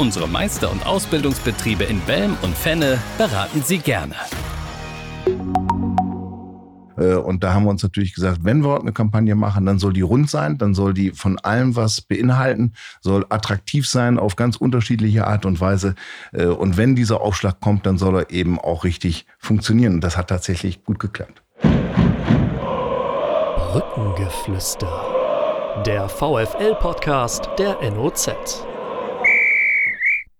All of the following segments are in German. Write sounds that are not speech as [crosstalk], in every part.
Unsere Meister- und Ausbildungsbetriebe in Belm und Fenne beraten Sie gerne. Äh, und da haben wir uns natürlich gesagt, wenn wir eine Kampagne machen, dann soll die rund sein, dann soll die von allem was beinhalten, soll attraktiv sein auf ganz unterschiedliche Art und Weise. Äh, und wenn dieser Aufschlag kommt, dann soll er eben auch richtig funktionieren. Und das hat tatsächlich gut geklappt. Brückengeflüster. Der VFL-Podcast der NOZ.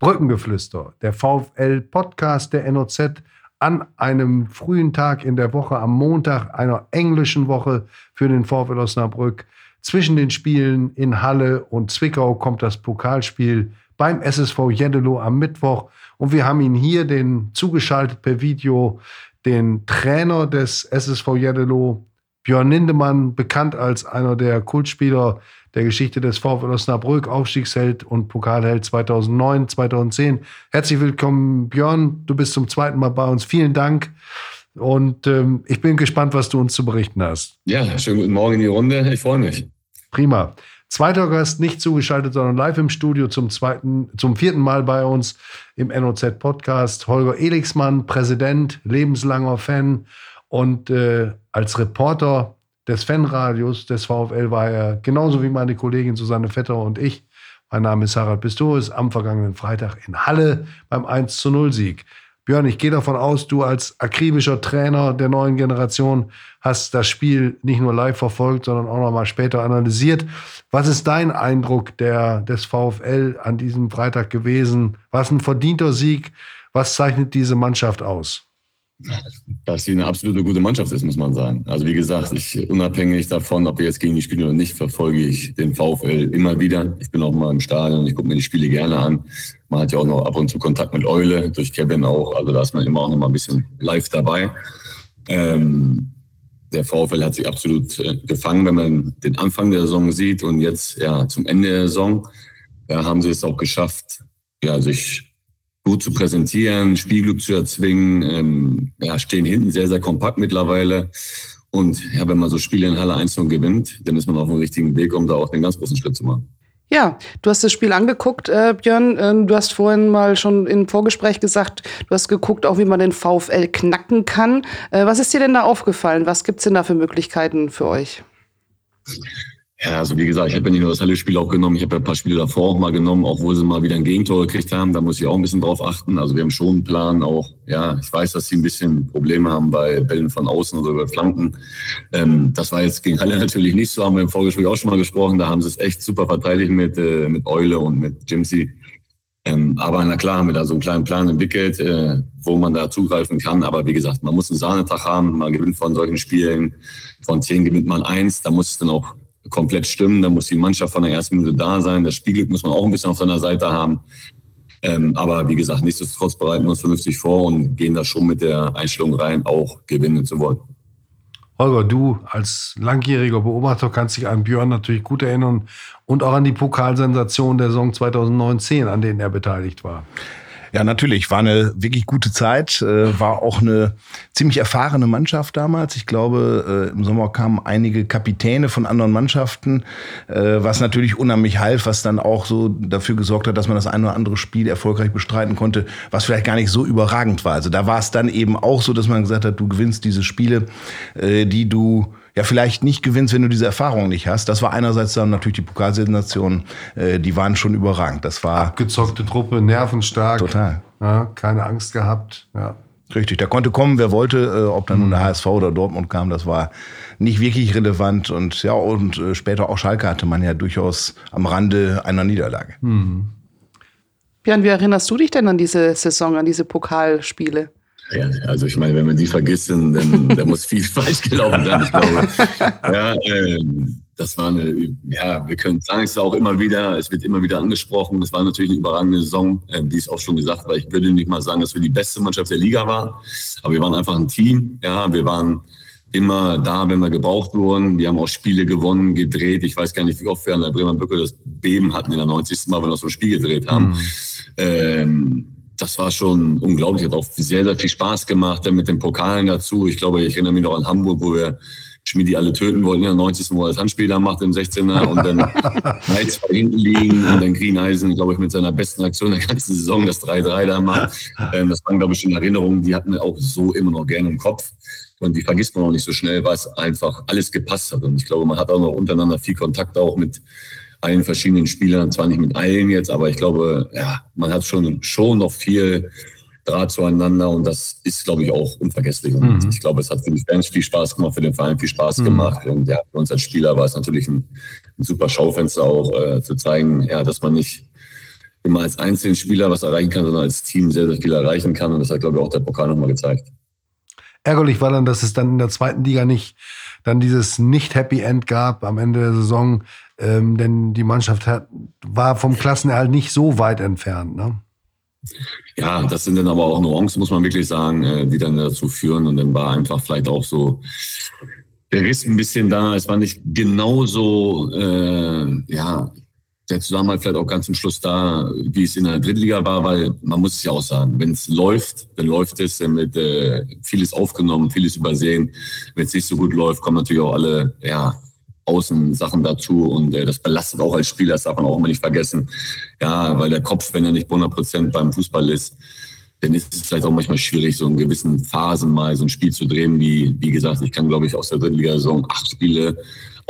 Brückengeflüster, der VfL-Podcast der NOZ an einem frühen Tag in der Woche, am Montag einer englischen Woche für den VfL Osnabrück. Zwischen den Spielen in Halle und Zwickau kommt das Pokalspiel beim SSV Jeddelo am Mittwoch. Und wir haben ihn hier, den zugeschaltet per Video, den Trainer des SSV Jeddelo, Björn Lindemann, bekannt als einer der Kultspieler der Geschichte des VfL Osnabrück, Aufstiegsheld und Pokalheld 2009, 2010. Herzlich willkommen, Björn. Du bist zum zweiten Mal bei uns. Vielen Dank. Und ähm, ich bin gespannt, was du uns zu berichten hast. Ja, schönen guten Morgen in die Runde. Ich freue mich. Prima. Zweiter Gast, nicht zugeschaltet, sondern live im Studio zum zweiten, zum vierten Mal bei uns im NOZ Podcast. Holger Elixmann, Präsident, lebenslanger Fan und äh, als Reporter des Fanradios des VfL war er genauso wie meine Kollegin Susanne Vetter und ich. Mein Name ist Harald Pistorius, am vergangenen Freitag in Halle beim 1 zu 0 Sieg. Björn, ich gehe davon aus, du als akribischer Trainer der neuen Generation hast das Spiel nicht nur live verfolgt, sondern auch noch mal später analysiert. Was ist dein Eindruck der, des VfL an diesem Freitag gewesen? Was ein verdienter Sieg? Was zeichnet diese Mannschaft aus? Dass sie eine absolute gute Mannschaft ist, muss man sagen. Also wie gesagt, ich unabhängig davon, ob wir jetzt gegen die spielen oder nicht, verfolge ich den VfL immer wieder. Ich bin auch mal im Stadion, ich gucke mir die Spiele gerne an. Man hat ja auch noch ab und zu Kontakt mit Eule, durch Kevin auch. Also da ist man immer auch noch mal ein bisschen live dabei. Ähm, der VfL hat sich absolut äh, gefangen, wenn man den Anfang der Saison sieht und jetzt ja zum Ende der Saison. Da haben sie es auch geschafft, ja, sich gut zu präsentieren, Spielglück zu erzwingen. Ähm, ja, stehen hinten sehr, sehr kompakt mittlerweile. Und ja, wenn man so Spiele in Halle 1 gewinnt, dann ist man auf dem richtigen Weg, um da auch den ganz großen Schritt zu machen. Ja, du hast das Spiel angeguckt, äh, Björn. Äh, du hast vorhin mal schon im Vorgespräch gesagt, du hast geguckt, auch wie man den VfL knacken kann. Äh, was ist dir denn da aufgefallen? Was gibt's denn da für Möglichkeiten für euch? Ja, also wie gesagt, ich habe ja nicht nur das Halle-Spiel auch genommen, ich habe ja ein paar Spiele davor auch mal genommen, wo sie mal wieder ein Gegentor gekriegt haben. Da muss ich auch ein bisschen drauf achten. Also wir haben schon einen Plan auch. Ja, ich weiß, dass sie ein bisschen Probleme haben bei Bällen von außen oder über Flanken. Ähm, das war jetzt gegen Halle [laughs] natürlich nicht so, haben wir im Vorgespräch auch schon mal gesprochen. Da haben sie es echt super verteidigt mit, äh, mit Eule und mit Jimsy. Ähm, aber na klar haben wir da so einen kleinen Plan entwickelt, äh, wo man da zugreifen kann. Aber wie gesagt, man muss einen Sahnetag haben. Man gewinnt von solchen Spielen. Von zehn gewinnt man eins. Da muss es dann auch komplett stimmen. Da muss die Mannschaft von der ersten Minute da sein. Das Spielglück muss man auch ein bisschen auf seiner Seite haben. Ähm, aber wie gesagt, nichtsdestotrotz bereiten wir uns vernünftig vor und gehen da schon mit der Einstellung rein, auch gewinnen zu wollen. Holger, du als langjähriger Beobachter kannst dich an Björn natürlich gut erinnern und auch an die Pokalsensation der Saison 2019, an denen er beteiligt war. Ja, natürlich. War eine wirklich gute Zeit. Äh, war auch eine ziemlich erfahrene Mannschaft damals. Ich glaube, äh, im Sommer kamen einige Kapitäne von anderen Mannschaften, äh, was natürlich unheimlich half, was dann auch so dafür gesorgt hat, dass man das ein oder andere Spiel erfolgreich bestreiten konnte, was vielleicht gar nicht so überragend war. Also da war es dann eben auch so, dass man gesagt hat, du gewinnst diese Spiele, die du ja vielleicht nicht gewinnst, wenn du diese Erfahrung nicht hast. Das war einerseits dann natürlich die Pokalsensation, äh, die waren schon überragend. Das war abgezockte Truppe, nervenstark. Total. Ja, keine Angst gehabt. Ja. Richtig, da konnte kommen, wer wollte, äh, ob dann mhm. der HSV oder Dortmund kam, das war nicht wirklich relevant. Und ja, und äh, später auch Schalke hatte man ja durchaus am Rande einer Niederlage. Mhm. Björn, wie erinnerst du dich denn an diese Saison, an diese Pokalspiele? Ja, also ich meine, wenn man die vergisst, dann, dann muss viel [laughs] falsch gelaufen sein. Ich glaube, ja, äh, das war eine, ja, wir können sagen es auch immer wieder, es wird immer wieder angesprochen. Es war natürlich eine überragende Saison, äh, die ist auch schon gesagt, weil ich würde nicht mal sagen, dass wir die beste Mannschaft der Liga waren, aber wir waren einfach ein Team. Ja, wir waren immer da, wenn wir gebraucht wurden. Wir haben auch Spiele gewonnen, gedreht. Ich weiß gar nicht, wie oft wir an der Bremer Bücke das Beben hatten in der 90. Mal, wenn wir so ein Spiel gedreht haben. Mhm. Ähm, das war schon unglaublich. Hat auch sehr, sehr viel Spaß gemacht mit den Pokalen dazu. Ich glaube, ich erinnere mich noch an Hamburg, wo wir Schmidi alle töten wollten, ja, 90. Wo er das Handspieler macht im 16er und dann [laughs] 3-2 hinten liegen und dann Greeneisen, glaube ich, mit seiner besten Aktion der ganzen Saison das 3-3 da macht. Ähm, das waren, glaube ich, schon Erinnerungen, die hatten wir auch so immer noch gerne im Kopf. Und die vergisst man auch nicht so schnell, weil es einfach alles gepasst hat. Und ich glaube, man hat auch noch untereinander viel Kontakt auch mit allen verschiedenen Spielern. Zwar nicht mit allen jetzt, aber ich glaube, ja, man hat schon, schon noch viel Draht zueinander und das ist, glaube ich, auch unvergesslich. Und mhm. ich glaube, es hat für mich ganz viel Spaß gemacht, für den Verein viel Spaß mhm. gemacht. Und ja, für uns als Spieler war es natürlich ein, ein super Schaufenster auch äh, zu zeigen, ja, dass man nicht immer als einzelnen Spieler was erreichen kann, sondern als Team sehr, sehr viel erreichen kann. Und das hat, glaube ich, auch der Pokal nochmal gezeigt. Ärgerlich war dann, dass es dann in der zweiten Liga nicht dann dieses nicht-Happy End gab am Ende der Saison, ähm, denn die Mannschaft hat, war vom Klassenerhalt nicht so weit entfernt. Ne? Ja, das sind dann aber auch Nuancen, muss man wirklich sagen, äh, die dann dazu führen. Und dann war einfach vielleicht auch so der Riss ein bisschen da. Es war nicht genauso, äh, ja, der Zusammenhalt vielleicht auch ganz zum Schluss da, wie es in der Drittliga war, weil man muss es ja auch sagen, wenn es läuft, dann läuft es, dann wird äh, vieles aufgenommen, vieles übersehen. Wenn es nicht so gut läuft, kommen natürlich auch alle, ja, Außensachen dazu und äh, das belastet auch als Spieler, das darf man auch immer nicht vergessen. Ja, weil der Kopf, wenn er nicht 100 Prozent beim Fußball ist, dann ist es vielleicht auch manchmal schwierig, so in gewissen Phasen mal so ein Spiel zu drehen. Wie, wie gesagt, ich kann, glaube ich, aus der Drittliga-Saison acht Spiele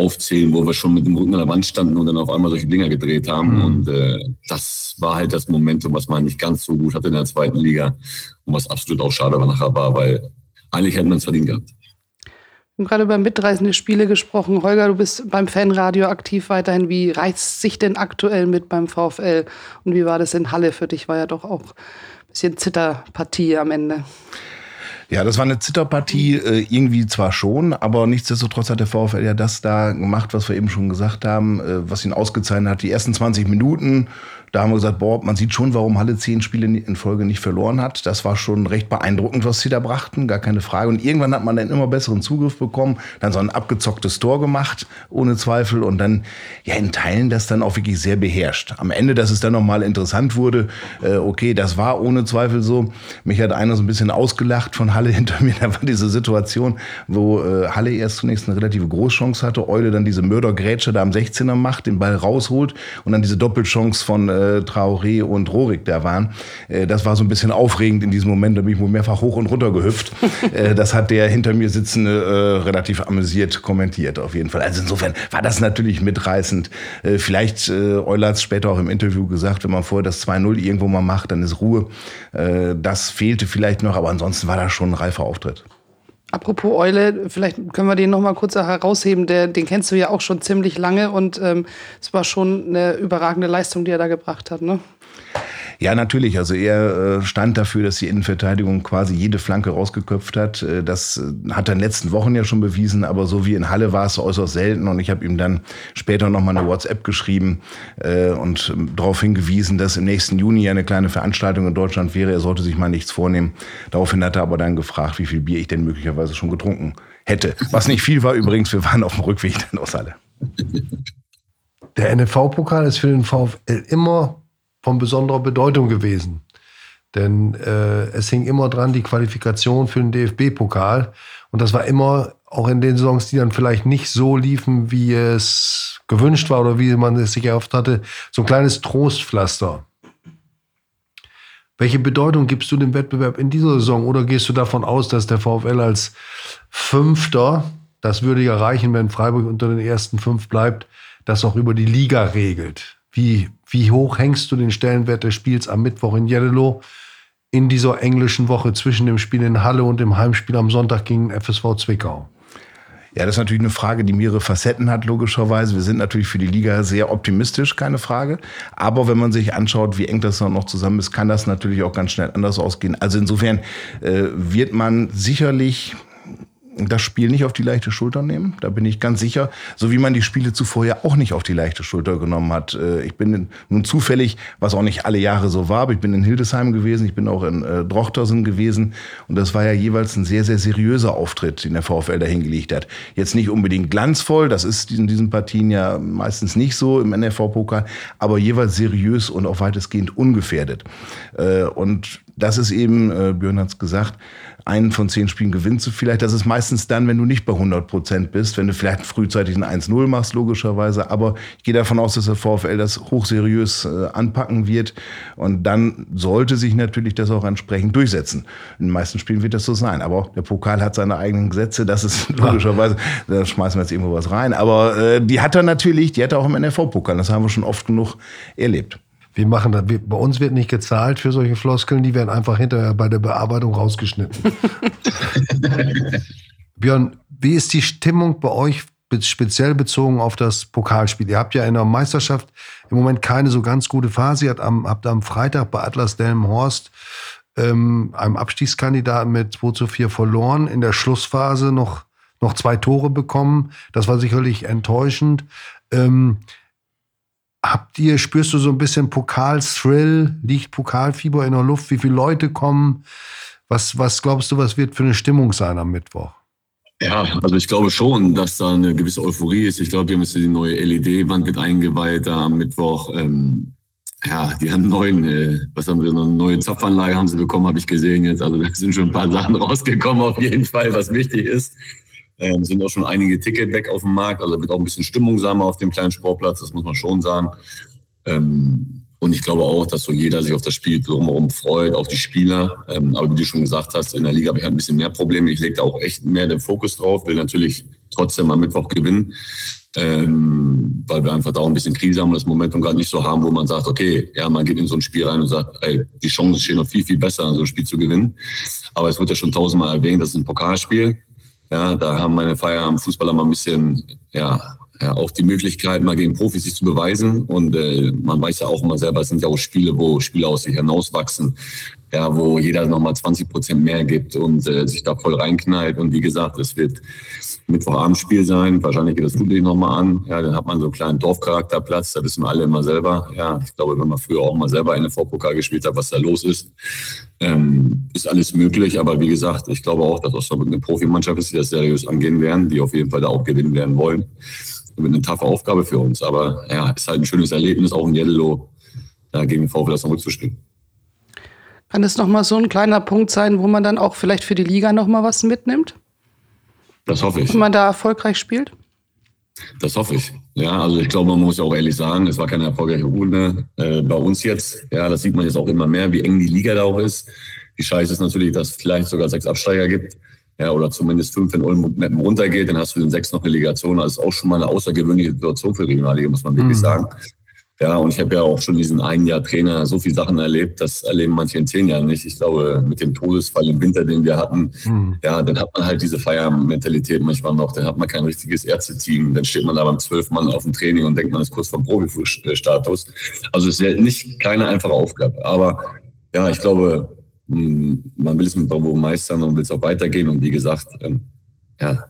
aufzählen, wo wir schon mit dem Rücken an der Wand standen und dann auf einmal solche Dinger gedreht haben. Mhm. Und äh, das war halt das Momentum, was man nicht ganz so gut hatte in der zweiten Liga und was absolut auch schade nachher war, weil eigentlich hätte man es verdient gehabt. Wir haben gerade über mitreißende Spiele gesprochen. Holger, du bist beim Fanradio aktiv weiterhin. Wie reißt sich denn aktuell mit beim VfL? Und wie war das in Halle für dich? War ja doch auch ein bisschen Zitterpartie am Ende. Ja, das war eine Zitterpartie, äh, irgendwie zwar schon, aber nichtsdestotrotz hat der VfL ja das da gemacht, was wir eben schon gesagt haben, äh, was ihn ausgezeichnet hat. Die ersten 20 Minuten da haben wir gesagt, boah, man sieht schon, warum Halle zehn Spiele in Folge nicht verloren hat. Das war schon recht beeindruckend, was sie da brachten, gar keine Frage. Und irgendwann hat man dann immer besseren Zugriff bekommen, dann so ein abgezocktes Tor gemacht, ohne Zweifel. Und dann, ja, in Teilen das dann auch wirklich sehr beherrscht. Am Ende, dass es dann nochmal interessant wurde, äh, okay, das war ohne Zweifel so. Mich hat einer so ein bisschen ausgelacht von Halle [laughs] hinter mir. Da war diese Situation, wo äh, Halle erst zunächst eine relative Großchance hatte, Eule dann diese Mördergrätsche da am 16er macht, den Ball rausholt und dann diese Doppelchance von äh, äh, Traoré und Rorik da waren. Äh, das war so ein bisschen aufregend in diesem Moment. Da bin ich wohl mehrfach hoch und runter gehüpft. [laughs] äh, das hat der hinter mir sitzende äh, relativ amüsiert kommentiert auf jeden Fall. Also insofern war das natürlich mitreißend. Äh, vielleicht, äh, Euler hat es später auch im Interview gesagt, wenn man vorher das 2-0 irgendwo mal macht, dann ist Ruhe. Äh, das fehlte vielleicht noch, aber ansonsten war das schon ein reifer Auftritt. Apropos Eule, vielleicht können wir den noch mal kurz herausheben. Der, den kennst du ja auch schon ziemlich lange und ähm, es war schon eine überragende Leistung, die er da gebracht hat. Ne? Ja, natürlich. Also er äh, stand dafür, dass die Innenverteidigung quasi jede Flanke rausgeköpft hat. Äh, das äh, hat er in den letzten Wochen ja schon bewiesen, aber so wie in Halle war es äußerst selten. Und ich habe ihm dann später noch mal eine WhatsApp geschrieben und ähm, darauf hingewiesen, dass im nächsten Juni eine kleine Veranstaltung in Deutschland wäre. Er sollte sich mal nichts vornehmen. Daraufhin hat er aber dann gefragt, wie viel Bier ich denn möglicherweise schon getrunken hätte. Was nicht viel war übrigens. Wir waren auf dem Rückweg dann aus Halle. Der NFV-Pokal ist für den VfL immer von besonderer Bedeutung gewesen. Denn äh, es hing immer dran die Qualifikation für den DFB-Pokal. Und das war immer, auch in den Saisons, die dann vielleicht nicht so liefen, wie es gewünscht war oder wie man es sich erhofft hatte, so ein kleines Trostpflaster. Welche Bedeutung gibst du dem Wettbewerb in dieser Saison? Oder gehst du davon aus, dass der VfL als Fünfter, das würde ja reichen, wenn Freiburg unter den ersten fünf bleibt, das auch über die Liga regelt? Wie, wie hoch hängst du den Stellenwert des Spiels am Mittwoch in Jeddelo in dieser englischen Woche zwischen dem Spiel in Halle und dem Heimspiel am Sonntag gegen FSV Zwickau? Ja, das ist natürlich eine Frage, die mehrere Facetten hat, logischerweise. Wir sind natürlich für die Liga sehr optimistisch, keine Frage. Aber wenn man sich anschaut, wie eng das dann noch zusammen ist, kann das natürlich auch ganz schnell anders ausgehen. Also insofern äh, wird man sicherlich das Spiel nicht auf die leichte Schulter nehmen. Da bin ich ganz sicher. So wie man die Spiele zuvor ja auch nicht auf die leichte Schulter genommen hat. Äh, ich bin nun zufällig, was auch nicht alle Jahre so war, aber ich bin in Hildesheim gewesen, ich bin auch in äh, Drochtersen gewesen. Und das war ja jeweils ein sehr, sehr seriöser Auftritt, den der VfL da hingelegt hat. Jetzt nicht unbedingt glanzvoll, das ist in diesen Partien ja meistens nicht so im NRV-Pokal, aber jeweils seriös und auch weitestgehend ungefährdet. Äh, und das ist eben, Björn hat es gesagt, einen von zehn Spielen gewinnst du vielleicht. Das ist meistens dann, wenn du nicht bei 100 Prozent bist, wenn du vielleicht frühzeitig ein 1-0 machst, logischerweise. Aber ich gehe davon aus, dass der VfL das hochseriös äh, anpacken wird. Und dann sollte sich natürlich das auch entsprechend durchsetzen. In den meisten Spielen wird das so sein. Aber der Pokal hat seine eigenen Gesetze. Das ist [laughs] logischerweise, da schmeißen wir jetzt irgendwo was rein. Aber äh, die hat er natürlich, die hat er auch im NRV-Pokal. Das haben wir schon oft genug erlebt. Wir machen das. bei uns wird nicht gezahlt für solche Floskeln, die werden einfach hinterher bei der Bearbeitung rausgeschnitten. [laughs] [laughs] Björn, wie ist die Stimmung bei euch speziell bezogen auf das Pokalspiel? Ihr habt ja in der Meisterschaft im Moment keine so ganz gute Phase. Ihr habt am, habt am Freitag bei Atlas Delmenhorst ähm, einem Abstiegskandidaten mit 2 zu 4 verloren. In der Schlussphase noch, noch zwei Tore bekommen. Das war sicherlich enttäuschend. Ähm, Habt ihr, spürst du so ein bisschen Pokal-Thrill? Liegt Pokalfieber in der Luft? Wie viele Leute kommen? Was, was glaubst du, was wird für eine Stimmung sein am Mittwoch? Ja, also ich glaube schon, dass da eine gewisse Euphorie ist. Ich glaube, die haben jetzt die neue LED-Wand mit eingeweiht da am Mittwoch. Ähm, ja, die haben neuen, äh, was haben sie, eine neue Zapfanlage haben sie bekommen, habe ich gesehen jetzt. Also da sind schon ein paar Sachen [laughs] rausgekommen auf jeden Fall, was wichtig ist. Ähm, sind auch schon einige Ticket weg auf dem Markt. Also wird auch ein bisschen stimmungsamer auf dem kleinen Sportplatz, das muss man schon sagen. Ähm, und ich glaube auch, dass so jeder sich auf das Spiel drumherum freut, auch die Spieler. Ähm, aber wie du schon gesagt hast, in der Liga habe ich halt ein bisschen mehr Probleme. Ich lege da auch echt mehr den Fokus drauf, will natürlich trotzdem am Mittwoch gewinnen. Ähm, weil wir einfach da auch ein bisschen Krise haben und das Momentum gerade nicht so haben, wo man sagt, okay, ja, man geht in so ein Spiel rein und sagt, ey, die Chancen stehen noch viel, viel besser, an so ein Spiel zu gewinnen. Aber es wird ja schon tausendmal erwähnt, das ist ein Pokalspiel. Ja, da haben meine Feierabend-Fußballer mal ein bisschen, ja, auch die Möglichkeit, mal gegen Profis sich zu beweisen. Und äh, man weiß ja auch immer selber, es sind ja auch Spiele, wo Spieler aus sich hinauswachsen, ja, wo jeder nochmal 20 Prozent mehr gibt und äh, sich da voll reinknallt. Und wie gesagt, es wird Mittwochabendspiel sein. Wahrscheinlich geht das Flutlicht nochmal an. Ja, dann hat man so einen kleinen Dorfcharakterplatz. Da wissen wir alle immer selber. Ja, ich glaube, wenn man früher auch mal selber eine VPokal gespielt hat, was da los ist, ähm, ist alles möglich. Aber wie gesagt, ich glaube auch, dass Osnabrück eine Profimannschaft ist, die das seriös angehen werden, die auf jeden Fall da auch gewinnen werden wollen. Das eine taffe Aufgabe für uns. Aber ja, ist halt ein schönes Erlebnis, auch in Jeddelo ja, gegen den VfL Osnabrück zu spielen. Kann das nochmal so ein kleiner Punkt sein, wo man dann auch vielleicht für die Liga nochmal was mitnimmt? Das hoffe ich. Wenn man da erfolgreich spielt? Das hoffe ich. Ja, also ich glaube, man muss ja auch ehrlich sagen, es war keine erfolgreiche Runde äh, bei uns jetzt. Ja, das sieht man jetzt auch immer mehr, wie eng die Liga da auch ist. Die Scheiße ist natürlich, dass es vielleicht sogar sechs Absteiger gibt. Ja, oder zumindest fünf, wenn Ulm runtergeht, dann hast du den sechs noch eine Ligation. Das ist auch schon mal eine außergewöhnliche Situation für Regionalliga, muss man wirklich mhm. sagen. Ja, und ich habe ja auch schon diesen ein Jahr Trainer so viele Sachen erlebt, das erleben manche in zehn Jahren nicht. Ich glaube, mit dem Todesfall im Winter, den wir hatten, mhm. ja, dann hat man halt diese Feiermentalität manchmal noch. Dann hat man kein richtiges Ärzteteam. Dann steht man da beim zwölf Mann auf dem Training und denkt, man ist kurz vom Profistatus. Also es ist ja nicht keine einfache Aufgabe. Aber ja, ich glaube, man will es mit Bravo meistern und will es auch weitergehen. Und wie gesagt, ähm, ja,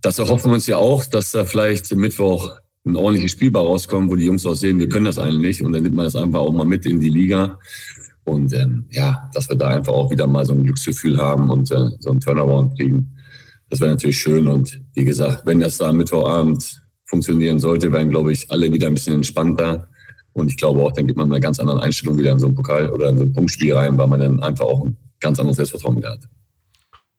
das erhoffen wir uns ja auch, dass da vielleicht Mittwoch ein ordentliches Spiel rauskommen, wo die Jungs auch sehen, wir können das eigentlich. Und dann nimmt man das einfach auch mal mit in die Liga. Und ähm, ja, dass wir da einfach auch wieder mal so ein Glücksgefühl haben und äh, so einen Turnaround kriegen. Das wäre natürlich schön. Und wie gesagt, wenn das da am Mittwochabend funktionieren sollte, wären, glaube ich, alle wieder ein bisschen entspannter. Und ich glaube auch, dann gibt man eine ganz andere Einstellung wieder in so ein Pokal oder in so ein Punktspiel rein, weil man dann einfach auch ein ganz anderes Selbstvertrauen wieder hat.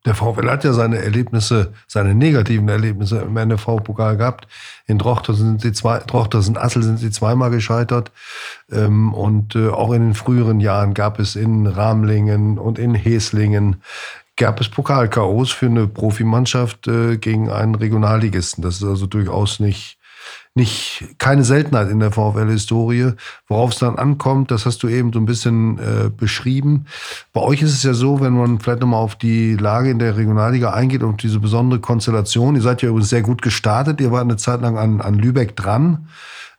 Der VfL hat ja seine Erlebnisse, seine negativen Erlebnisse im NFV-Pokal gehabt. In Drochtersen sind sie zwei, Drochtersen Assel sind sie zweimal gescheitert. Ähm, und äh, auch in den früheren Jahren gab es in Ramlingen und in Heslingen gab es Pokal-KOs für eine Profimannschaft äh, gegen einen Regionalligisten. Das ist also durchaus nicht nicht keine Seltenheit in der VfL-Historie. Worauf es dann ankommt, das hast du eben so ein bisschen äh, beschrieben. Bei euch ist es ja so, wenn man vielleicht nochmal auf die Lage in der Regionalliga eingeht und diese besondere Konstellation. Ihr seid ja übrigens sehr gut gestartet. Ihr wart eine Zeit lang an, an Lübeck dran.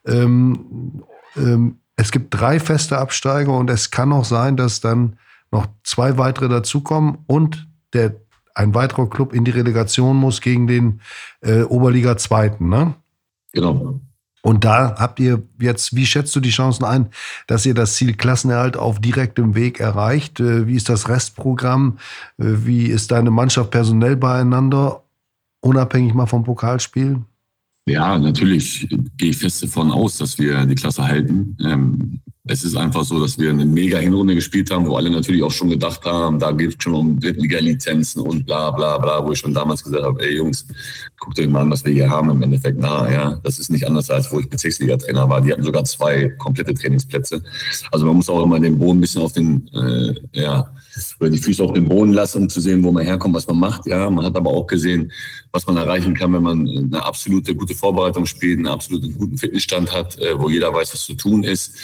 Ähm, ähm, es gibt drei feste Absteiger und es kann auch sein, dass dann noch zwei weitere dazukommen und der ein weiterer Club in die Relegation muss gegen den äh, Oberliga Zweiten, ne? Genau. Und da habt ihr jetzt, wie schätzt du die Chancen ein, dass ihr das Ziel Klassenerhalt auf direktem Weg erreicht? Äh, wie ist das Restprogramm? Äh, wie ist deine Mannschaft personell beieinander, unabhängig mal vom Pokalspiel? Ja, natürlich gehe ich fest davon aus, dass wir die Klasse halten. Ähm, es ist einfach so, dass wir eine mega Hinrunde gespielt haben, wo alle natürlich auch schon gedacht haben, da geht es schon um Drittliga-Lizenzen und bla bla bla, wo ich schon damals gesagt habe, ey Jungs, guckt euch mal an, was wir hier haben im Endeffekt. Na ja, das ist nicht anders, als wo ich Bezirksliga-Trainer war. Die hatten sogar zwei komplette Trainingsplätze. Also man muss auch immer den Boden ein bisschen auf den, äh, ja, oder die Füße auf den Boden lassen, um zu sehen, wo man herkommt, was man macht. Ja, man hat aber auch gesehen, was man erreichen kann, wenn man eine absolute gute Vorbereitung spielt, einen absoluten guten Fitnessstand hat, äh, wo jeder weiß, was zu tun ist.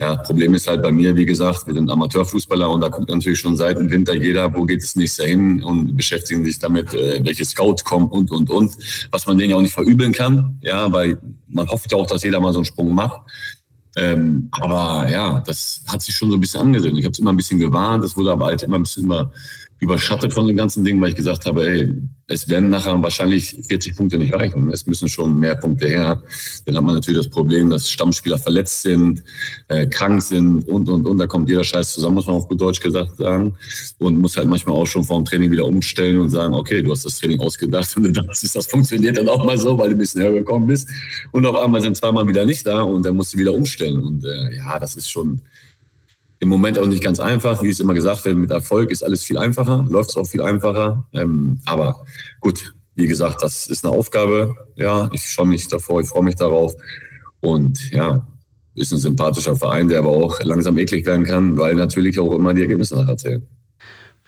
Ja, Problem ist halt bei mir, wie gesagt, wir sind Amateurfußballer und da guckt natürlich schon seit dem Winter jeder, wo geht es nächstes Jahr hin und beschäftigen sich damit, äh, welche Scouts kommen und, und, und. Was man denen ja auch nicht verübeln kann, ja, weil man hofft ja auch, dass jeder mal so einen Sprung macht. Ähm, aber ja, das hat sich schon so ein bisschen angesehen. Ich habe es immer ein bisschen gewarnt, das wurde aber halt immer ein bisschen immer überschattet von dem ganzen Ding, weil ich gesagt habe, ey, es werden nachher wahrscheinlich 40 Punkte nicht reichen. Es müssen schon mehr Punkte her. Dann hat man natürlich das Problem, dass Stammspieler verletzt sind, äh, krank sind und, und, und. Da kommt jeder Scheiß zusammen, muss man auf gut Deutsch gesagt sagen. Und muss halt manchmal auch schon vor dem Training wieder umstellen und sagen, okay, du hast das Training ausgedacht und [laughs] dann ist das funktioniert dann auch mal so, weil du ein bisschen hergekommen bist. Und auf einmal sind zweimal wieder nicht da und dann musst du wieder umstellen. Und äh, ja, das ist schon im Moment auch nicht ganz einfach. Wie es immer gesagt wird, mit Erfolg ist alles viel einfacher, läuft es auch viel einfacher. Ähm, aber gut, wie gesagt, das ist eine Aufgabe. Ja, ich schaue mich davor, ich freue mich darauf. Und ja, ist ein sympathischer Verein, der aber auch langsam eklig werden kann, weil natürlich auch immer die Ergebnisse nachher zählen.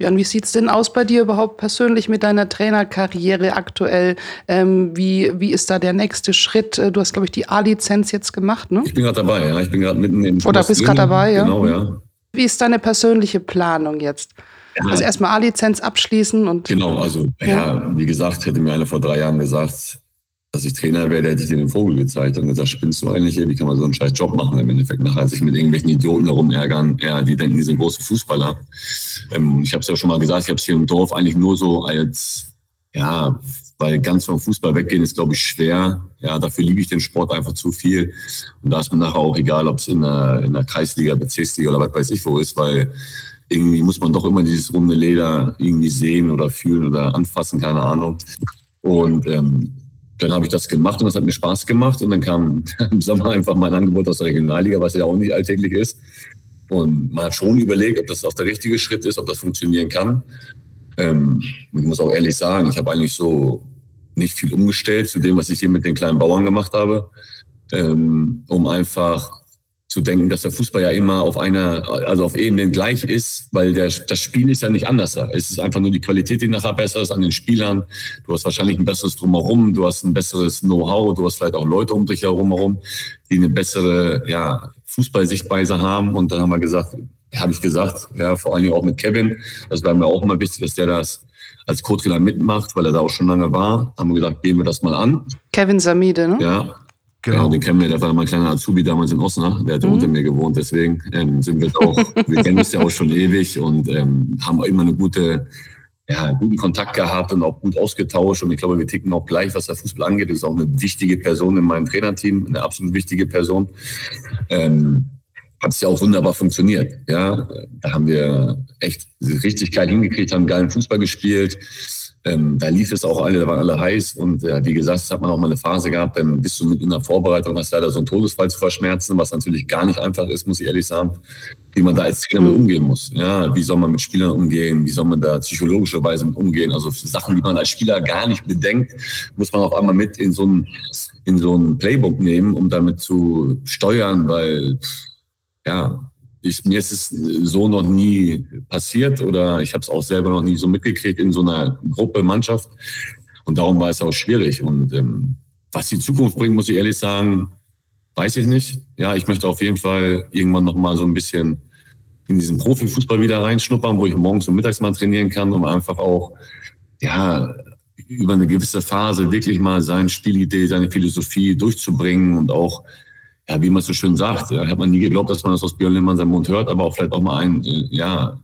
Björn, wie sieht es denn aus bei dir überhaupt persönlich mit deiner Trainerkarriere aktuell? Ähm, wie, wie ist da der nächste Schritt? Äh, du hast, glaube ich, die A-Lizenz jetzt gemacht, ne? Ich bin gerade dabei, ja. Ich bin gerade mitten im Oder bist gerade dabei, ja? Genau, ja. Wie ist deine persönliche Planung jetzt? Ja. Also erstmal A-Lizenz abschließen und. Genau, also ja. ja, wie gesagt, hätte mir einer vor drei Jahren gesagt, dass ich Trainer wäre, hätte ich dir den Vogel gezeigt und gesagt, spinnst du eigentlich hier, wie kann man so einen scheiß Job machen im Endeffekt, nachher sich mit irgendwelchen Idioten herumärgern, ja, die denken, die sind große Fußballer. Ähm, ich habe es ja schon mal gesagt, ich habe es hier im Dorf eigentlich nur so als, ja, weil ganz vom Fußball weggehen ist, glaube ich, schwer. Ja, dafür liebe ich den Sport einfach zu viel. Und da ist mir nachher auch egal, ob es in der, in der Kreisliga, Bezirksliga oder was weiß ich wo ist, weil irgendwie muss man doch immer dieses runde Leder irgendwie sehen oder fühlen oder anfassen, keine Ahnung. Und ähm, dann habe ich das gemacht und das hat mir Spaß gemacht. Und dann kam [laughs] im Sommer einfach mein Angebot aus der Regionalliga, was ja auch nicht alltäglich ist. Und man hat schon überlegt, ob das auch der richtige Schritt ist, ob das funktionieren kann. Ähm, ich muss auch ehrlich sagen, ich habe eigentlich so nicht viel umgestellt zu dem, was ich hier mit den kleinen Bauern gemacht habe, ähm, um einfach zu denken, dass der Fußball ja immer auf einer, also auf Ebenen gleich ist, weil der, das Spiel ist ja nicht anders. Es ist einfach nur die Qualität, die nachher besser ist an den Spielern. Du hast wahrscheinlich ein besseres Drumherum, du hast ein besseres Know-how, du hast vielleicht auch Leute um dich herum, die eine bessere ja, Fußballsichtweise haben. Und dann haben wir gesagt, habe ich gesagt, ja, vor allem auch mit Kevin, das war mir auch immer wichtig, dass der das als Co-Trainer mitmacht, weil er da auch schon lange war. Haben wir gesagt, gehen wir das mal an. Kevin Samide, ne? Ja, Genau. Ja, den kennen wir, der war mein kleiner Azubi damals in Osnabrück, der hat mhm. unter mir gewohnt, deswegen ähm, sind wir auch, wir kennen uns ja auch schon ewig und ähm, haben immer eine gute, ja, guten Kontakt gehabt und auch gut ausgetauscht und ich glaube, wir ticken auch gleich, was der Fußball angeht, das ist auch eine wichtige Person in meinem Trainerteam, eine absolut wichtige Person. Ähm, hat es ja auch wunderbar funktioniert. Ja, da haben wir echt richtig geil hingekriegt, haben geilen Fußball gespielt. Ähm, da lief es auch alle, da waren alle heiß. Und äh, wie gesagt, hat man auch mal eine Phase gehabt, dann bist du mit in der Vorbereitung, hast leider so einen Todesfall zu verschmerzen, was natürlich gar nicht einfach ist, muss ich ehrlich sagen, wie man da als Trainer mit umgehen muss. Ja, wie soll man mit Spielern umgehen? Wie soll man da psychologischerweise mit umgehen? Also Sachen, die man als Spieler gar nicht bedenkt, muss man auf einmal mit in so ein, in so ein Playbook nehmen, um damit zu steuern, weil, ja, ich, mir ist es so noch nie passiert oder ich habe es auch selber noch nie so mitgekriegt in so einer Gruppe, Mannschaft. Und darum war es auch schwierig. Und ähm, was die Zukunft bringt, muss ich ehrlich sagen, weiß ich nicht. Ja, ich möchte auf jeden Fall irgendwann noch mal so ein bisschen in diesen Profifußball wieder reinschnuppern, wo ich morgens und mittags mal trainieren kann, um einfach auch ja über eine gewisse Phase wirklich mal seine Spielidee, seine Philosophie durchzubringen und auch ja, wie man so schön sagt, ja, hat man nie geglaubt, dass man das aus Björn Lehmann seinem Mund hört, aber auch vielleicht auch mal ein, äh, ja,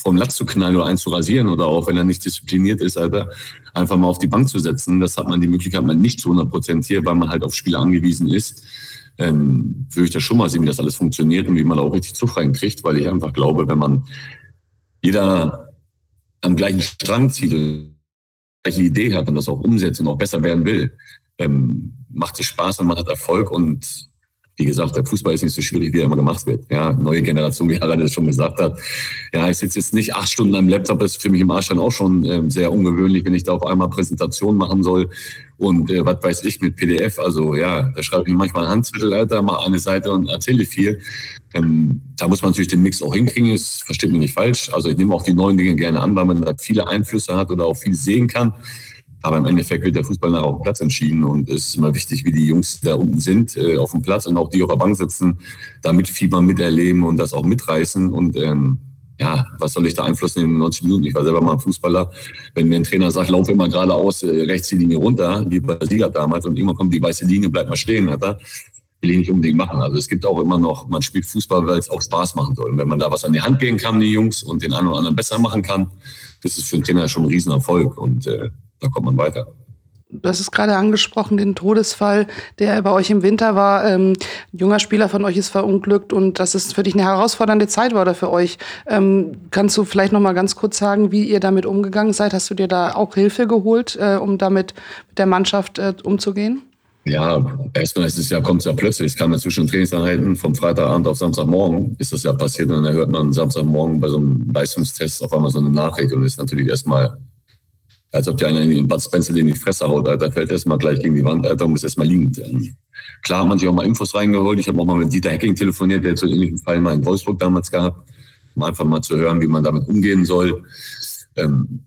vom Latz zu knallen oder einen zu rasieren oder auch, wenn er nicht diszipliniert ist, Alter, einfach mal auf die Bank zu setzen. Das hat man die Möglichkeit man nicht zu 100 Prozent hier, weil man halt auf Spieler angewiesen ist. Ähm, würde ich das schon mal sehen, wie das alles funktioniert und wie man da auch richtig Zug reinkriegt, weil ich einfach glaube, wenn man jeder am gleichen Strang zieht, gleiche Idee hat und das auch umsetzt und auch besser werden will, ähm, macht es Spaß und man hat Erfolg und wie gesagt, der Fußball ist nicht so schwierig, wie er immer gemacht wird. Ja, neue Generation, wie Harald das schon gesagt hat. Ja, ich sitze jetzt nicht acht Stunden am Laptop, das ist für mich im Arsch dann auch schon äh, sehr ungewöhnlich, wenn ich da auf einmal Präsentation machen soll und äh, was weiß ich mit PDF. Also ja, da schreibe ich manchmal Handzettel, Alter, mal eine Seite und erzähle viel. Ähm, da muss man natürlich den Mix auch hinkriegen, das versteht mich nicht falsch. Also ich nehme auch die neuen Dinge gerne an, weil man da viele Einflüsse hat oder auch viel sehen kann. Aber im Endeffekt wird der Fußball nachher auf dem Platz entschieden und es ist immer wichtig, wie die Jungs da unten sind, äh, auf dem Platz und auch die auf der Bank sitzen, da mitfiebern, miterleben und das auch mitreißen. Und ähm, ja, was soll ich da Einfluss nehmen in 90 Minuten? Ich war selber mal ein Fußballer. Wenn mir ein Trainer sagt, lauf immer geradeaus, äh, rechts die Linie runter, wie bei Sieger damals, und irgendwann kommt die weiße Linie, bleib mal stehen, hat er will ich nicht unbedingt machen. Also es gibt auch immer noch, man spielt Fußball, weil es auch Spaß machen soll. Und wenn man da was an die Hand gehen kann, die Jungs, und den einen oder anderen besser machen kann, das ist für einen Trainer schon ein Riesenerfolg. Und äh, da kommt man weiter. Du hast es gerade angesprochen, den Todesfall, der bei euch im Winter war. Ähm, ein junger Spieler von euch ist verunglückt und das ist für dich eine herausfordernde Zeit war oder für euch. Ähm, kannst du vielleicht noch mal ganz kurz sagen, wie ihr damit umgegangen seid? Hast du dir da auch Hilfe geholt, äh, um damit mit der Mannschaft äh, umzugehen? Ja, erstmal ist es ja, kommt es ja plötzlich. Es kam ja zwischen Trainingseinheiten vom Freitagabend auf Samstagmorgen ist das ja passiert und dann hört man Samstagmorgen bei so einem Leistungstest auf einmal so eine Nachricht und ist natürlich erstmal als ob dir einer in Bud Spencer in die Fresse haut, Alter, fällt erstmal gleich gegen die Wand, Alter, und ist erstmal liegend. Klar hat man sich auch mal Infos reingeholt. Ich habe auch mal mit Dieter Hecking telefoniert, der zu ähnlichen Fall mal in Wolfsburg damals gehabt, um einfach mal zu hören, wie man damit umgehen soll. Ähm,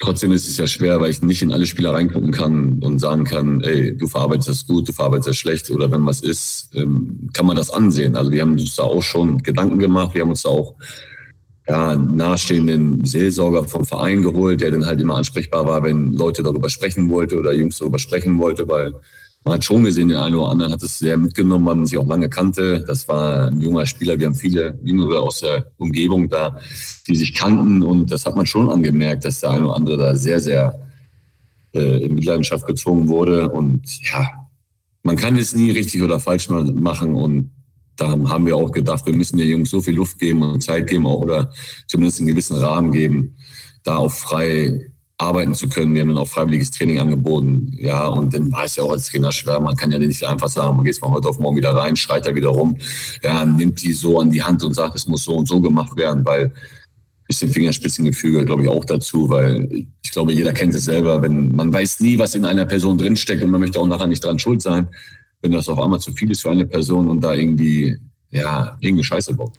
trotzdem ist es ja schwer, weil ich nicht in alle Spieler reingucken kann und sagen kann, ey, du verarbeitest das gut, du verarbeitest das schlecht oder wenn was ist, ähm, kann man das ansehen. Also wir haben uns da auch schon Gedanken gemacht, wir haben uns da auch ja, nahestehenden Seelsorger vom Verein geholt, der dann halt immer ansprechbar war, wenn Leute darüber sprechen wollte oder Jungs darüber sprechen wollte, weil man hat schon gesehen, der eine oder andere hat es sehr mitgenommen, weil man sich auch lange kannte. Das war ein junger Spieler. Wir haben viele Jüngere aus der Umgebung da, die sich kannten. Und das hat man schon angemerkt, dass der eine oder andere da sehr, sehr äh, in Mitleidenschaft gezogen wurde. Und ja, man kann es nie richtig oder falsch machen. Und da haben wir auch gedacht, wir müssen den Jungs so viel Luft geben und Zeit geben auch, oder zumindest einen gewissen Rahmen geben, da auch frei arbeiten zu können. Wir haben dann auch freiwilliges Training angeboten. Ja, und dann war es ja auch als Trainer schwer. Man kann ja nicht einfach sagen, man geht mal heute auf morgen wieder rein, schreit da wieder rum. Ja, nimmt die so an die Hand und sagt, es muss so und so gemacht werden, weil bisschen Fingerspitzengefüge, glaube ich, auch dazu, weil ich glaube, jeder kennt es selber, wenn man weiß nie, was in einer Person drinsteckt und man möchte auch nachher nicht dran schuld sein wenn das auf einmal zu viel ist für eine Person und da irgendwie, ja, irgendeine Scheiße baut.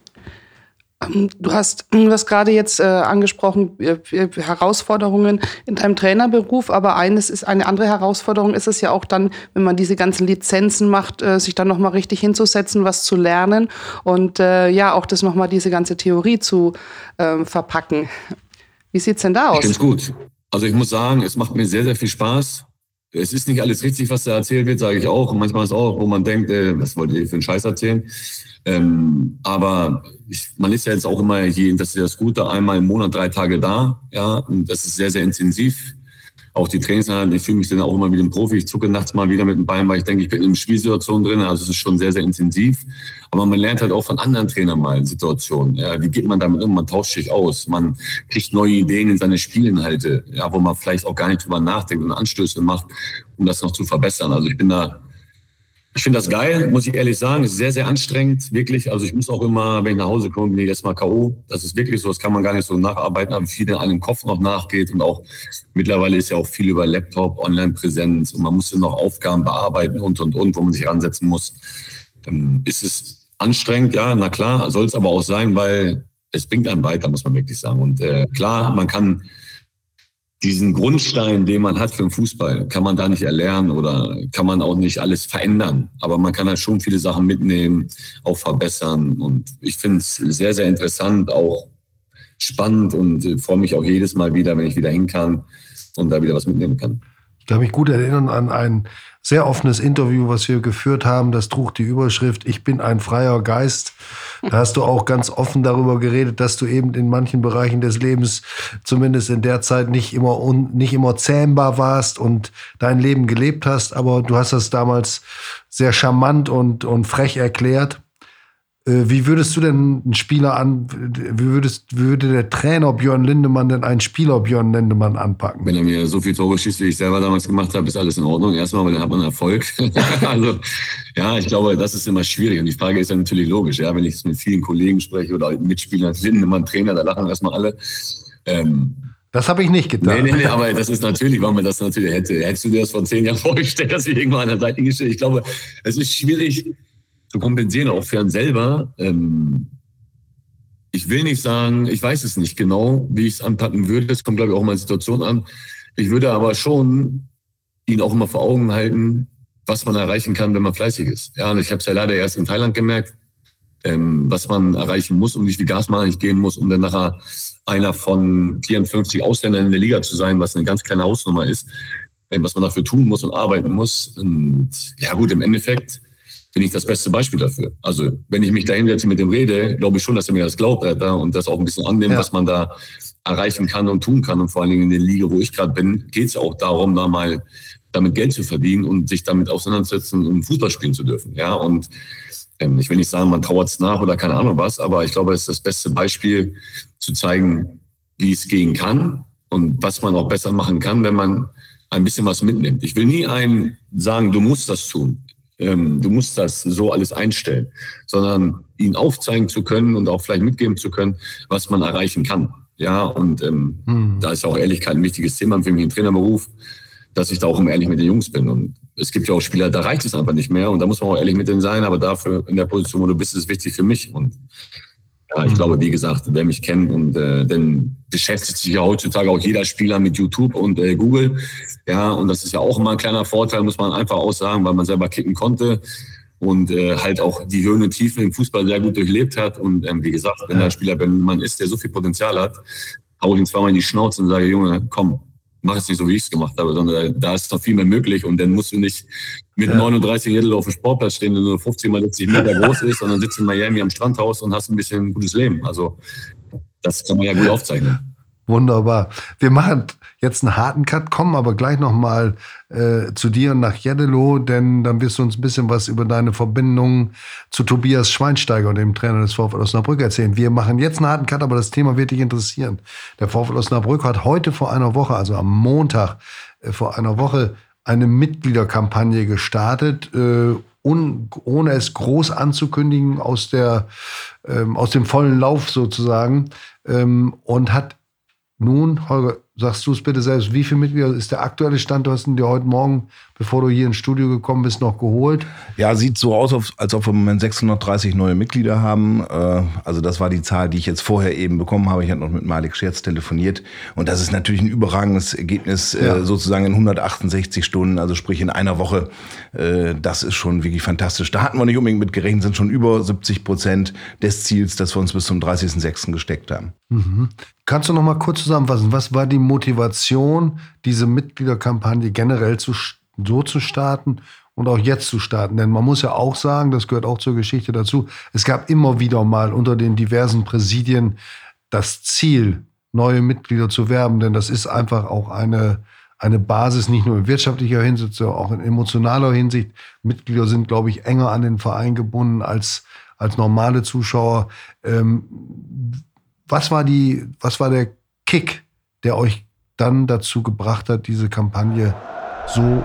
Ähm, du hast das gerade jetzt äh, angesprochen, äh, Herausforderungen in deinem Trainerberuf, aber eines ist eine andere Herausforderung ist es ja auch dann, wenn man diese ganzen Lizenzen macht, äh, sich dann nochmal richtig hinzusetzen, was zu lernen und äh, ja, auch das nochmal diese ganze Theorie zu ähm, verpacken. Wie sieht's denn da aus? Ich finde gut. Also ich muss sagen, es macht mir sehr, sehr viel Spaß es ist nicht alles richtig, was da erzählt wird, sage ich auch. Und manchmal ist es auch, wo man denkt, äh, was wollt ihr für einen Scheiß erzählen? Ähm, aber ich, man ist ja jetzt auch immer hier, das ist das Gute, einmal im Monat drei Tage da. Ja, und das ist sehr, sehr intensiv auch die Trainingseinheiten, ich fühle mich dann auch immer wie ein Profi. Ich zucke nachts mal wieder mit dem Bein, weil ich denke, ich bin in einer Spielsituation drin. Also es ist schon sehr, sehr intensiv. Aber man lernt halt auch von anderen Trainern mal Situationen. Ja, wie geht man damit um? Man tauscht sich aus. Man kriegt neue Ideen in seine Spielinhalte, ja, wo man vielleicht auch gar nicht drüber nachdenkt und Anstöße macht, um das noch zu verbessern. Also ich bin da ich finde das geil, muss ich ehrlich sagen. Es ist sehr, sehr anstrengend, wirklich. Also ich muss auch immer, wenn ich nach Hause komme, bin ich erstmal K.O. Das ist wirklich so, das kann man gar nicht so nacharbeiten, aber viel an dem Kopf noch nachgeht. Und auch mittlerweile ist ja auch viel über Laptop, Online-Präsenz und man muss ja noch Aufgaben bearbeiten und, und, und, wo man sich ransetzen muss. Dann ist es anstrengend, ja, na klar, soll es aber auch sein, weil es bringt einen weiter, muss man wirklich sagen. Und äh, klar, man kann diesen Grundstein, den man hat für den Fußball, kann man da nicht erlernen oder kann man auch nicht alles verändern. Aber man kann halt schon viele Sachen mitnehmen, auch verbessern. Und ich finde es sehr, sehr interessant, auch spannend und freue mich auch jedes Mal wieder, wenn ich wieder hin kann und da wieder was mitnehmen kann. Ich kann mich gut erinnern an ein sehr offenes Interview, was wir geführt haben. Das trug die Überschrift Ich bin ein freier Geist. Da hast du auch ganz offen darüber geredet, dass du eben in manchen Bereichen des Lebens, zumindest in der Zeit, nicht immer, un, nicht immer zähmbar warst und dein Leben gelebt hast. Aber du hast das damals sehr charmant und, und frech erklärt. Äh, wie würdest du denn einen Spieler an, wie würdest, würde der Trainer Björn Lindemann denn einen Spieler Björn Lindemann anpacken? Wenn er mir so viel Tore schießt, wie ich selber damals gemacht habe, ist alles in Ordnung. Erstmal, weil dann hat man Erfolg. [laughs] also, ja, ich glaube, das ist immer schwierig. Und die Frage ist ja natürlich logisch. Ja, wenn ich mit vielen Kollegen spreche oder Mitspielern, Lindemann, Trainer, da lachen erstmal alle. Ähm, das habe ich nicht getan. Nee, nee, nee, aber das ist natürlich, weil man das natürlich hätte. Hättest du dir das vor zehn Jahren [laughs] vorgestellt, dass ich irgendwann an der Seite gestellt Ich glaube, es ist schwierig, zu kompensieren, auch einen selber. Ähm, ich will nicht sagen, ich weiß es nicht genau, wie ich es anpacken würde. Es kommt, glaube ich, auch mal Situation an. Ich würde aber schon ihn auch immer vor Augen halten, was man erreichen kann, wenn man fleißig ist. Ja, und ich habe es ja leider erst in Thailand gemerkt, ähm, was man erreichen muss und wie viel Gas man eigentlich gehen muss, um dann nachher einer von 54 Ausländern in der Liga zu sein, was eine ganz kleine Hausnummer ist, ähm, was man dafür tun muss und arbeiten muss. Und ja gut, im Endeffekt bin ich das beste Beispiel dafür. Also wenn ich mich da hinsetze mit dem rede, glaube ich schon, dass er mir das glaubt Alter, und das auch ein bisschen annimmt, ja. was man da erreichen kann und tun kann. Und vor allen Dingen in der Liga, wo ich gerade bin, geht es auch darum, da mal damit Geld zu verdienen und sich damit auseinandersetzen, um Fußball spielen zu dürfen. Ja, und ähm, ich will nicht sagen, man trauert es nach oder keine Ahnung was, aber ich glaube, es ist das beste Beispiel zu zeigen, wie es gehen kann und was man auch besser machen kann, wenn man ein bisschen was mitnimmt. Ich will nie einen sagen, du musst das tun ähm, du musst das so alles einstellen, sondern ihn aufzeigen zu können und auch vielleicht mitgeben zu können, was man erreichen kann. Ja, und ähm, mhm. da ist auch Ehrlichkeit ein wichtiges Thema für mich im Trainerberuf, dass ich da auch ehrlich mit den Jungs bin. Und es gibt ja auch Spieler, da reicht es einfach nicht mehr und da muss man auch ehrlich mit denen sein, aber dafür in der Position, wo du bist, ist es wichtig für mich. Und ja, ich glaube, wie gesagt, wer mich kennt und äh, dann beschäftigt sich ja heutzutage auch jeder Spieler mit YouTube und äh, Google. Ja, und das ist ja auch immer ein kleiner Vorteil, muss man einfach auch sagen, weil man selber kicken konnte und äh, halt auch die Höhen und Tiefen im Fußball sehr gut durchlebt hat. Und ähm, wie gesagt, wenn der Spieler, wenn man ist, der so viel Potenzial hat, hau ich ihn zweimal in die Schnauze und sage, Junge, komm, mach es nicht so, wie ich es gemacht habe, sondern da ist noch viel mehr möglich und dann musst du nicht mit ja. 39 Jährchen auf dem Sportplatz stehen, der nur 15 mal 70 Meter groß ist, sondern sitzt in Miami am Strandhaus und hast ein bisschen ein gutes Leben. Also das kann man ja gut aufzeichnen. Wunderbar. Wir machen jetzt einen harten Cut, kommen aber gleich nochmal äh, zu dir nach Jeddelo, denn dann wirst du uns ein bisschen was über deine Verbindung zu Tobias Schweinsteiger, dem Trainer des VfL Osnabrück, erzählen. Wir machen jetzt einen harten Cut, aber das Thema wird dich interessieren. Der VfL Osnabrück hat heute vor einer Woche, also am Montag äh, vor einer Woche, eine Mitgliederkampagne gestartet, äh, un, ohne es groß anzukündigen, aus, der, ähm, aus dem vollen Lauf sozusagen, ähm, und hat nun, Holger, sagst du es bitte selbst, wie viele Mitglieder ist der aktuelle Stand? Du hast ihn dir heute Morgen, bevor du hier ins Studio gekommen bist, noch geholt. Ja, sieht so aus, als ob wir im Moment 630 neue Mitglieder haben. Äh, also das war die Zahl, die ich jetzt vorher eben bekommen habe. Ich hatte noch mit Malik Scherz telefoniert. Und das ist natürlich ein überragendes Ergebnis, äh, ja. sozusagen in 168 Stunden, also sprich in einer Woche. Äh, das ist schon wirklich fantastisch. Da hatten wir nicht unbedingt mit gerechnet, sind schon über 70 Prozent des Ziels, das wir uns bis zum 30.06. gesteckt haben. Mhm. Kannst du noch mal kurz zusammenfassen, was war die Motivation, diese Mitgliederkampagne generell zu, so zu starten und auch jetzt zu starten? Denn man muss ja auch sagen, das gehört auch zur Geschichte dazu, es gab immer wieder mal unter den diversen Präsidien das Ziel, neue Mitglieder zu werben, denn das ist einfach auch eine, eine Basis, nicht nur in wirtschaftlicher Hinsicht, sondern auch in emotionaler Hinsicht. Mitglieder sind, glaube ich, enger an den Verein gebunden als, als normale Zuschauer. Ähm, was war die, was war der Kick, der euch dann dazu gebracht hat, diese Kampagne so